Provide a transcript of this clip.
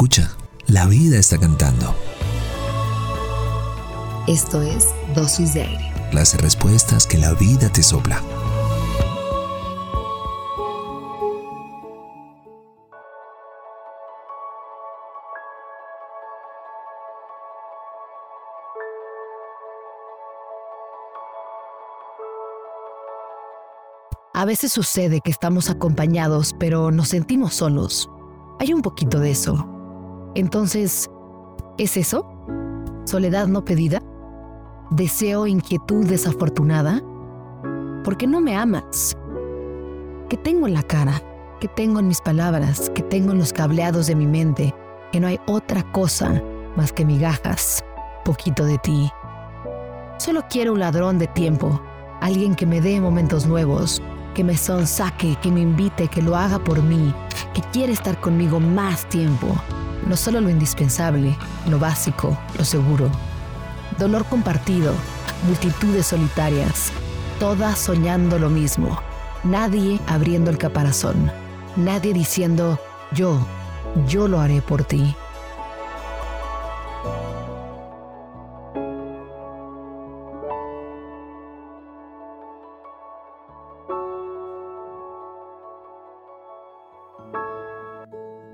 Escucha, la vida está cantando. Esto es Dosis de Aire. Las respuestas que la vida te sopla. A veces sucede que estamos acompañados, pero nos sentimos solos. Hay un poquito de eso. Entonces, ¿es eso? ¿Soledad no pedida? ¿Deseo inquietud desafortunada? ¿Por qué no me amas? ¿Qué tengo en la cara? ¿Qué tengo en mis palabras? ¿Qué tengo en los cableados de mi mente? Que no hay otra cosa más que migajas, poquito de ti. Solo quiero un ladrón de tiempo, alguien que me dé momentos nuevos, que me sonsaque, que me invite, que lo haga por mí, que quiere estar conmigo más tiempo. No solo lo indispensable, lo básico, lo seguro. Dolor compartido, multitudes solitarias, todas soñando lo mismo. Nadie abriendo el caparazón, nadie diciendo, yo, yo lo haré por ti.